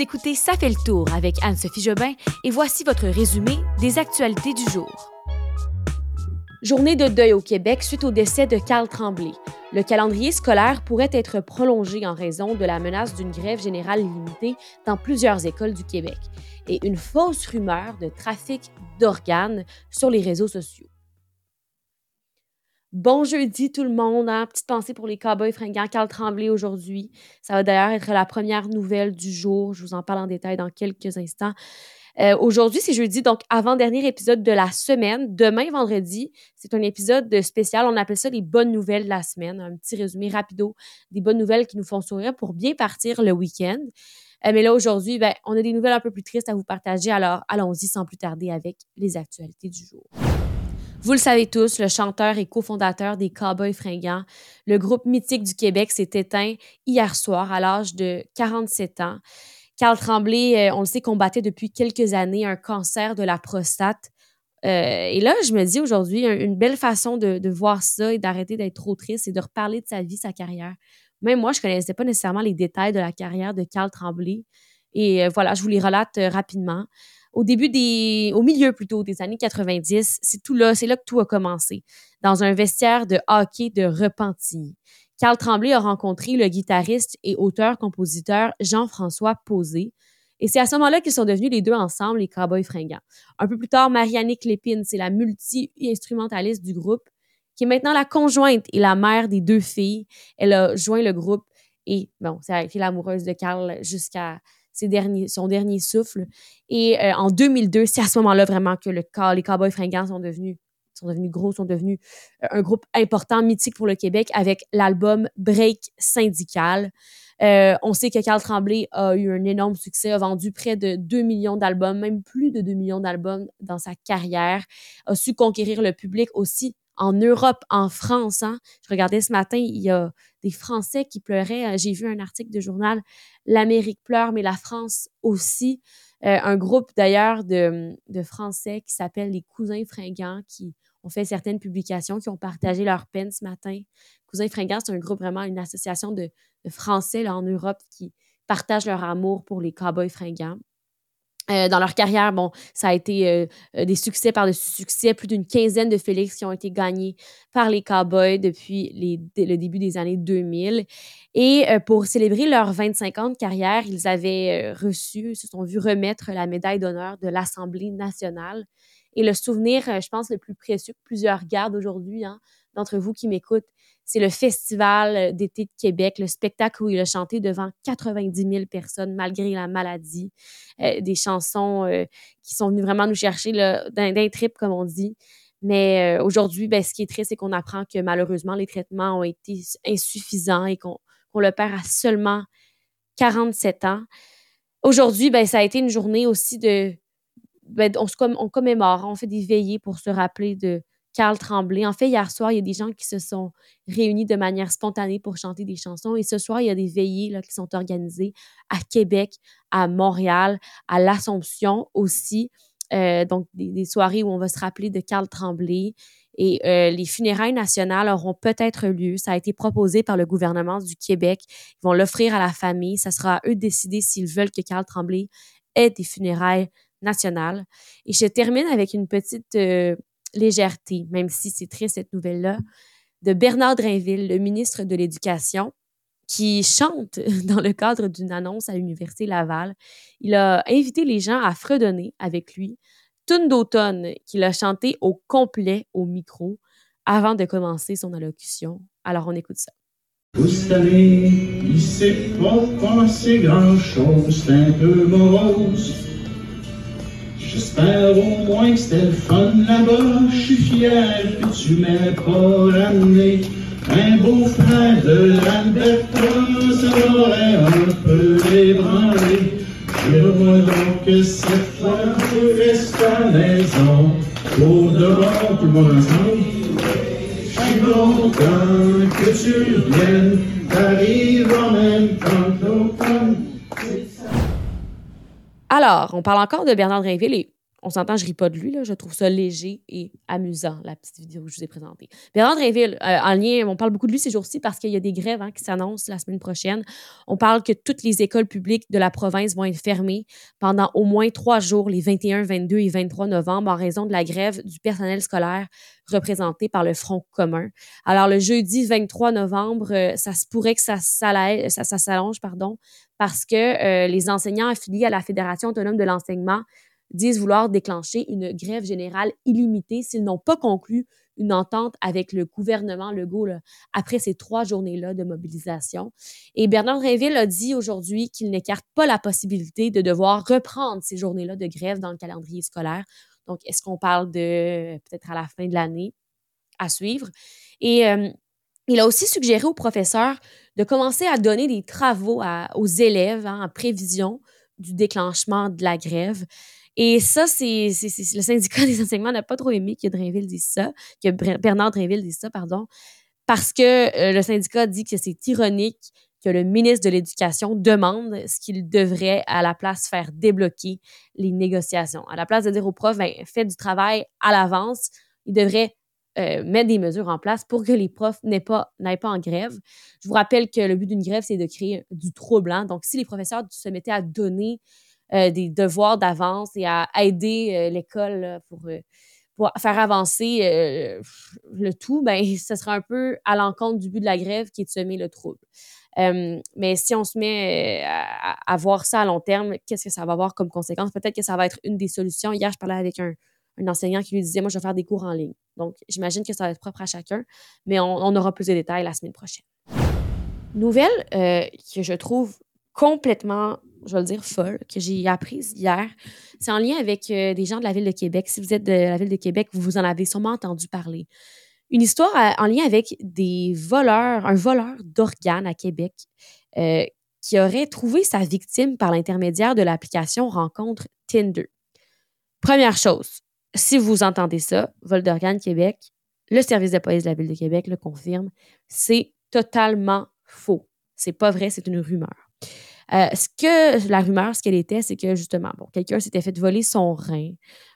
Écoutez Ça fait le tour avec Anne-Sophie Jobin et voici votre résumé des actualités du jour. Journée de deuil au Québec suite au décès de Carl Tremblay. Le calendrier scolaire pourrait être prolongé en raison de la menace d'une grève générale limitée dans plusieurs écoles du Québec et une fausse rumeur de trafic d'organes sur les réseaux sociaux. Bon jeudi tout le monde, hein? petite pensée pour les cowboys fringants, Carl Tremblay aujourd'hui. Ça va d'ailleurs être la première nouvelle du jour, je vous en parle en détail dans quelques instants. Euh, aujourd'hui, c'est jeudi, donc avant-dernier épisode de la semaine. Demain, vendredi, c'est un épisode spécial. On appelle ça les bonnes nouvelles de la semaine. Un petit résumé rapido des bonnes nouvelles qui nous font sourire pour bien partir le week-end. Euh, mais là, aujourd'hui, ben, on a des nouvelles un peu plus tristes à vous partager. Alors, allons-y sans plus tarder avec les actualités du jour. Vous le savez tous, le chanteur et cofondateur des Cowboys fringants, le groupe mythique du Québec, s'est éteint hier soir à l'âge de 47 ans. Carl Tremblay, euh, on le sait, combattait depuis quelques années un cancer de la prostate. Euh, et là, je me dis aujourd'hui, une belle façon de, voir ça et d'arrêter d'être trop triste, c'est de reparler de sa vie, sa carrière. Même moi, je ne connaissais pas nécessairement les détails de la carrière de Carl Tremblay. Et euh, voilà, je vous les relate rapidement au début des, au milieu plutôt des années 90, c'est tout là, c'est là que tout a commencé, dans un vestiaire de hockey de Repentigny. Carl Tremblay a rencontré le guitariste et auteur-compositeur Jean-François Posé. Et c'est à ce moment-là qu'ils sont devenus les deux ensemble les Cowboys fringants. Un peu plus tard, Marianne Lépine, c'est la multi-instrumentaliste du groupe, qui est maintenant la conjointe et la mère des deux filles. Elle a joint le groupe et, bon, c'est été l'amoureuse de Carl jusqu'à derniers, son dernier souffle. Et euh, en 2002, c'est à ce moment-là vraiment que le, les Cowboys fringants sont devenus sont devenus gros, sont devenus euh, un groupe important, mythique pour le Québec avec l'album Break syndical. Euh, on sait que Carl Tremblay a eu un énorme succès, a vendu près de 2 millions d'albums, même plus de 2 millions d'albums dans sa carrière, a su conquérir le public aussi en Europe, en France. Hein. Je regardais ce matin, il y a des Français qui pleuraient. Euh, j'ai vu un article de journal, l'Amérique pleure, mais la France aussi. Euh, un groupe d'ailleurs de, Français qui s'appelle les Cousins Fringants qui ont fait certaines publications, qui ont partagé leur peine ce matin. Cousins Fringants, c'est un groupe vraiment, une association de, Français là, en Europe qui partagent leur amour pour les cowboys fringants. Euh, dans leur carrière, bon, ça a été euh, euh, des succès par-dessus succès, plus d'une quinzaine de Félix qui ont été gagnés par les Cowboys depuis le début des années 2000. Et pour célébrer leur 25 ans de carrière, ils avaient reçu, se sont vus remettre la médaille d'honneur de l'Assemblée nationale. Et le souvenir, je pense, le plus précieux que plusieurs gardent aujourd'hui, hein, d'entre vous qui m'écoutent, c'est le Festival euh, d'été de Québec, le spectacle où il a chanté devant 90 000 personnes malgré la maladie. Euh, des chansons euh, qui sont venues vraiment nous chercher d'un trip, comme on dit. Mais aujourd'hui, ben, ce qui est triste, c'est qu'on apprend que malheureusement, les traitements ont été insuffisants et qu'on le perd à seulement 47 ans. Aujourd'hui, ben, ça a été une journée aussi de. Ben, on, on commémore, on fait des veillées pour se rappeler de, Carl Tremblay. En fait, hier soir, il y a des gens qui se sont réunis de manière spontanée pour chanter des chansons. Et ce soir, il y a des veillées là, qui sont organisées à Québec, à Montréal, à l'Assomption aussi. Euh, donc, des, soirées où on va se rappeler de Carl Tremblay. Et euh, les funérailles nationales auront peut-être lieu. Ça a été proposé par le gouvernement du Québec. Ils vont l'offrir à la famille. Ça sera à eux de décider s'ils veulent que Carl Tremblay ait des funérailles nationales. Et je termine avec une petite euh, légèreté, même si c'est triste cette nouvelle-là, de Bernard Drainville, le ministre de l'Éducation, qui chante dans le cadre d'une annonce à l'Université Laval. Il a invité les gens à fredonner avec lui Tune d'automne qu'il a chanté au complet au micro avant de commencer son allocution. Alors on écoute ça. J'espère au moins que c'était le fun là-bas. Je suis fier que tu m'aies pas ramené. Un beau frère de l'Alberta, ça m'aurait un peu ébranlé. Je vois donc que cette fois, tu restes à la maison. Pour dehors, tout le monde ensemble. Je suis content que tu viennes. T'arrives en même temps que. Alors, on parle encore de Bernard Drinville on s'entend, je ris pas de lui, là. je trouve ça léger et amusant, la petite vidéo que je vous ai présentée. Bernard Drinville, euh, en lien, on parle beaucoup de lui ces jours-ci parce qu'il y a des grèves hein, qui s'annoncent la semaine prochaine. On parle que toutes les écoles publiques de la province vont être fermées pendant au moins trois jours, les 21, 22 et 23 novembre, en raison de la grève du personnel scolaire représenté par le Front commun. Alors, le jeudi 23 novembre, euh, ça se pourrait que ça, s'allonge, parce que euh, les enseignants affiliés à la Fédération autonome de l'enseignement disent vouloir déclencher une grève générale illimitée s'ils n'ont pas conclu une entente avec le gouvernement Legault là, après ces trois journées-là de mobilisation. Et Bernard Réville a dit aujourd'hui qu'il n'écarte pas la possibilité de devoir reprendre ces journées-là de grève dans le calendrier scolaire. Donc, est-ce qu'on parle de peut-être à la fin de l'année à suivre? Et euh, il a aussi suggéré aux professeurs de commencer à donner des travaux aux élèves hein, en prévision du déclenchement de la grève. Et ça, c'est le syndicat des enseignements n'a pas trop aimé que dise ça, que Bernard Drainville dise ça, pardon, parce que euh, le syndicat dit que c'est ironique que le ministre de l'Éducation demande ce qu'il devrait à la place faire débloquer les négociations. À la place de dire aux profs, ben, faites du travail à l'avance, il devrait euh, mettre des mesures en place pour que les profs n'aient pas, n'aillent pas en grève. Je vous rappelle que le but d'une grève, c'est de créer du trouble. Hein. Donc, si les professeurs se mettaient à donner euh, des devoirs d'avance et à aider euh, l'école pour, euh, pour, faire avancer le tout, ben, ce sera un peu à l'encontre du but de la grève qui est de semer le trouble. mais si on se met à, voir ça à long terme, qu'est-ce que ça va avoir comme conséquence? Peut-être que ça va être une des solutions. Hier, je parlais avec un, enseignant qui lui disait, moi, je vais faire des cours en ligne. Donc, j'imagine que ça va être propre à chacun, mais on, on aura plus de détails la semaine prochaine. Nouvelle que je trouve complètement je vais le dire, folle, que j'ai apprise hier. C'est en lien avec euh, des gens de la ville de Québec. Si vous êtes de la ville de Québec, vous en avez sûrement entendu parler. Une histoire en lien avec des voleurs, un voleur d'organes à Québec euh, qui aurait trouvé sa victime par l'intermédiaire de l'application Rencontre Tinder. Première chose, si vous entendez ça, vol d'organes Québec, le service de police de la ville de Québec le confirme, c'est totalement faux. C'est pas vrai, c'est une rumeur. Euh, ce que la rumeur, ce qu'elle était, c'est que justement, bon, quelqu'un s'était fait voler son rein,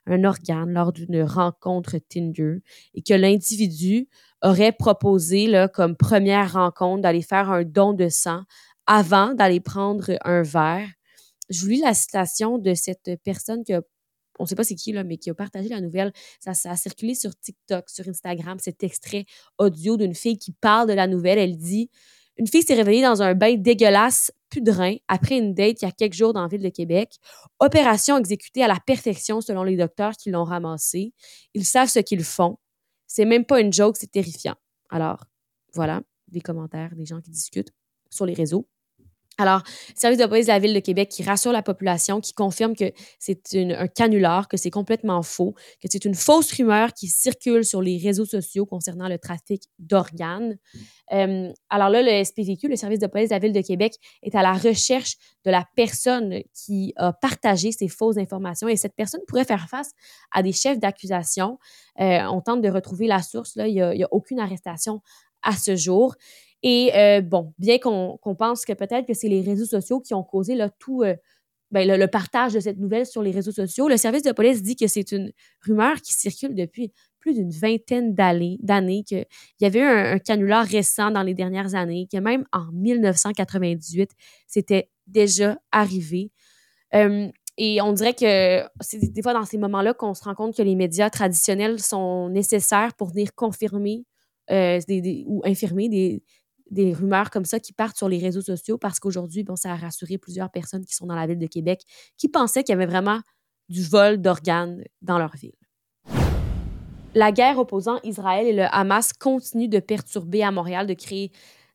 un organe, lors d'une rencontre Tinder, et que l'individu aurait proposé là, comme première rencontre d'aller faire un don de sang avant d'aller prendre un verre. Je vous lis la citation de cette personne que on ne sait pas c'est qui, là, mais qui a partagé la nouvelle. Ça, ça a circulé sur TikTok, sur Instagram, cet extrait audio d'une fille qui parle de la nouvelle. Elle dit une fille s'est réveillée dans un bain dégueulasse, après une date il y a quelques jours dans la ville de Québec. Opération exécutée à la perfection selon les docteurs qui l'ont ramassée. Ils savent ce qu'ils font. C'est même pas une joke, c'est terrifiant. Alors, voilà, des commentaires, des gens qui discutent sur les réseaux. Alors, service de police de la Ville de Québec qui rassure la population, qui confirme que c'est un canular, que c'est complètement faux, que c'est une fausse rumeur qui circule sur les réseaux sociaux concernant le trafic d'organes. Euh, alors là, le SPVQ, le service de police de la Ville de Québec, est à la recherche de la personne qui a partagé ces fausses informations et cette personne pourrait faire face à des chefs d'accusation. Euh, on tente de retrouver la source, là, il n'y a, a aucune arrestation à ce jour. Et euh, bon, bien qu'on pense que peut-être que c'est les réseaux sociaux qui ont causé tout euh, ben, le, partage de cette nouvelle sur les réseaux sociaux, le service de police dit que c'est une rumeur qui circule depuis plus d'une vingtaine d'années, qu'il y avait eu un, canular récent dans les dernières années, que même en 1998, c'était déjà arrivé. Euh, et on dirait que c'est des fois dans ces moments-là qu'on se rend compte que les médias traditionnels sont nécessaires pour venir confirmer ou infirmer des, des rumeurs comme ça qui partent sur les réseaux sociaux parce qu'aujourd'hui, bon, ça a rassuré plusieurs personnes qui sont dans la ville de Québec qui pensaient qu'il y avait vraiment du vol d'organes dans leur ville. La guerre opposant Israël et le Hamas continue de perturber à Montréal, de créer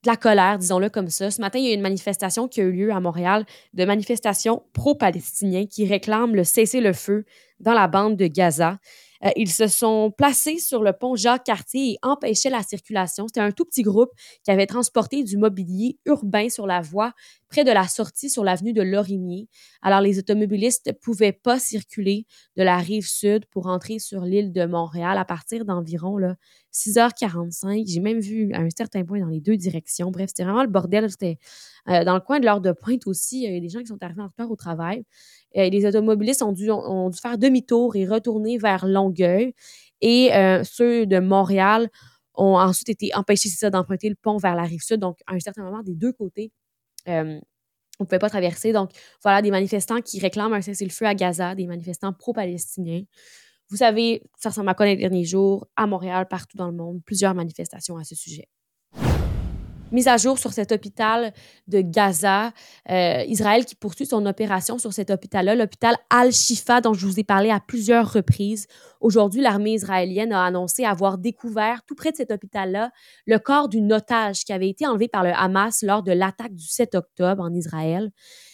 de la colère, disons-le comme ça. Ce matin, il y a une manifestation qui a eu lieu à Montréal, de manifestations pro-palestiniens qui réclament le cessez-le-feu dans la bande de Gaza. Euh, ils se sont placés sur le pont Jacques-Cartier et empêchaient la circulation. C'était un tout petit groupe qui avait transporté du mobilier urbain sur la voie près de la sortie sur l'avenue de Lorimier. Alors, les automobilistes ne pouvaient pas circuler de la rive sud pour entrer sur l'île de Montréal à partir d'environ 6h45. J'ai même vu à un certain point dans les deux directions. Bref, c'était vraiment le bordel. C'était euh, dans le coin de l'heure de pointe aussi. Il y a des gens qui sont arrivés en retard au travail. Euh, les automobilistes ont dû, faire demi-tour et retourner vers Longueuil. Et euh, ceux de Montréal ont ensuite été empêchés, d'emprunter le pont vers la rive sud. Donc, à un certain moment, des deux côtés, on ne pouvait pas traverser. Donc, voilà, des manifestants qui réclament un cessez-le-feu à Gaza, des manifestants pro-palestiniens. Vous savez, ça ressemble à quoi les derniers jours, à Montréal, partout dans le monde, plusieurs manifestations à ce sujet mise à jour sur cet hôpital de Gaza. Euh, Israël qui poursuit son opération sur cet hôpital-là, l'hôpital Al-Shifa, dont je vous ai parlé à plusieurs reprises. Aujourd'hui, l'armée israélienne a annoncé avoir découvert, tout près de cet hôpital-là, le corps d'une otage qui avait été enlevée par le Hamas lors de l'attaque du 7 octobre en Israël.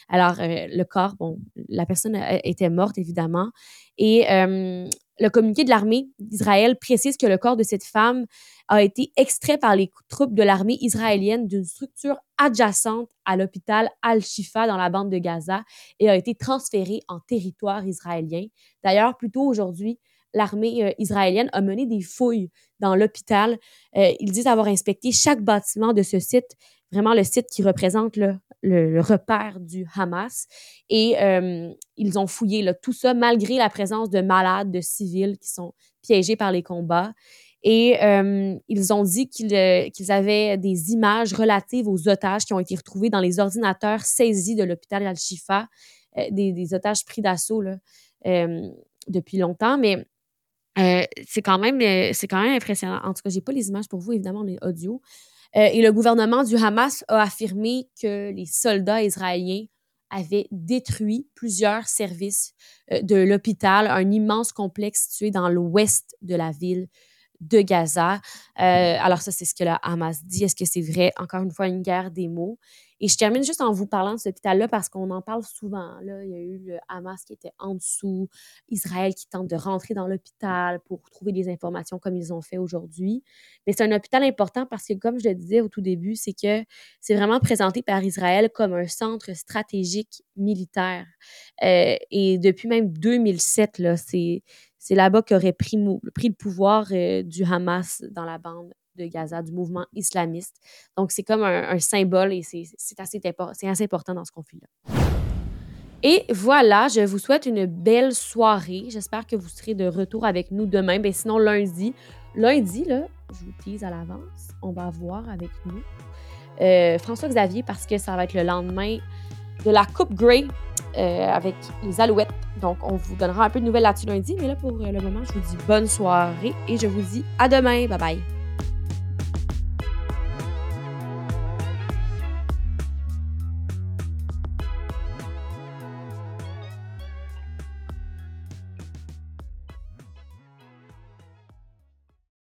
Alors, euh, le corps, bon, la personne était morte, évidemment. Et euh, le communiqué de l'armée d'Israël précise que le corps de cette femme a été extrait par les troupes de l'armée israélienne d'une structure adjacente à l'hôpital Al-Shifa dans la bande de Gaza et a été transféré en territoire israélien. D'ailleurs, plus tôt aujourd'hui, l'armée euh, israélienne a mené des fouilles dans l'hôpital. Euh, ils disent avoir inspecté chaque bâtiment de ce site, vraiment le site qui représente le, le, repère du Hamas. Et euh, ils ont fouillé là, tout ça malgré la présence de malades, de civils qui sont piégés par les combats. Et euh, ils ont dit euh, qu'ils avaient des images relatives aux otages qui ont été retrouvés dans les ordinateurs saisis de l'hôpital Al-Shifa, des, des, otages pris d'assaut depuis longtemps. Mais c'est quand même c'est quand même impressionnant. En tout cas, j'ai pas les images pour vous, évidemment, les audios. Euh, et le gouvernement du Hamas a affirmé que les soldats israéliens avaient détruit plusieurs services euh, de l'hôpital, un immense complexe situé dans l'ouest de la ville de Gaza. Euh, alors ça, c'est ce que le Hamas dit. Est-ce que c'est vrai? Encore une fois, une guerre des mots. Et je termine juste en vous parlant de cet hôpital-là parce qu'on en parle souvent. Là, il y a eu le Hamas qui était en dessous, Israël qui tente de rentrer dans l'hôpital pour trouver des informations comme ils ont fait aujourd'hui. Mais c'est un hôpital important parce que, comme je le disais au tout début, c'est que c'est vraiment présenté par Israël comme un centre stratégique militaire. Euh, et depuis même 2007, là, c'est c'est là-bas qu'aurait pris, le pouvoir euh, du Hamas dans la bande de Gaza, du mouvement islamiste. Donc, c'est comme un, symbole et c'est assez, important dans ce conflit-là. Et voilà, je vous souhaite une belle soirée. J'espère que vous serez de retour avec nous demain. Ben, sinon, lundi, lundi, là, je vous tease à l'avance, on va voir avec nous euh, François Xavier parce que ça va être le lendemain de la Coupe Grey euh, avec les Alouettes. Donc, on vous donnera un peu de nouvelles là-dessus lundi. Mais là, pour le moment, je vous dis bonne soirée et je vous dis à demain. Bye bye.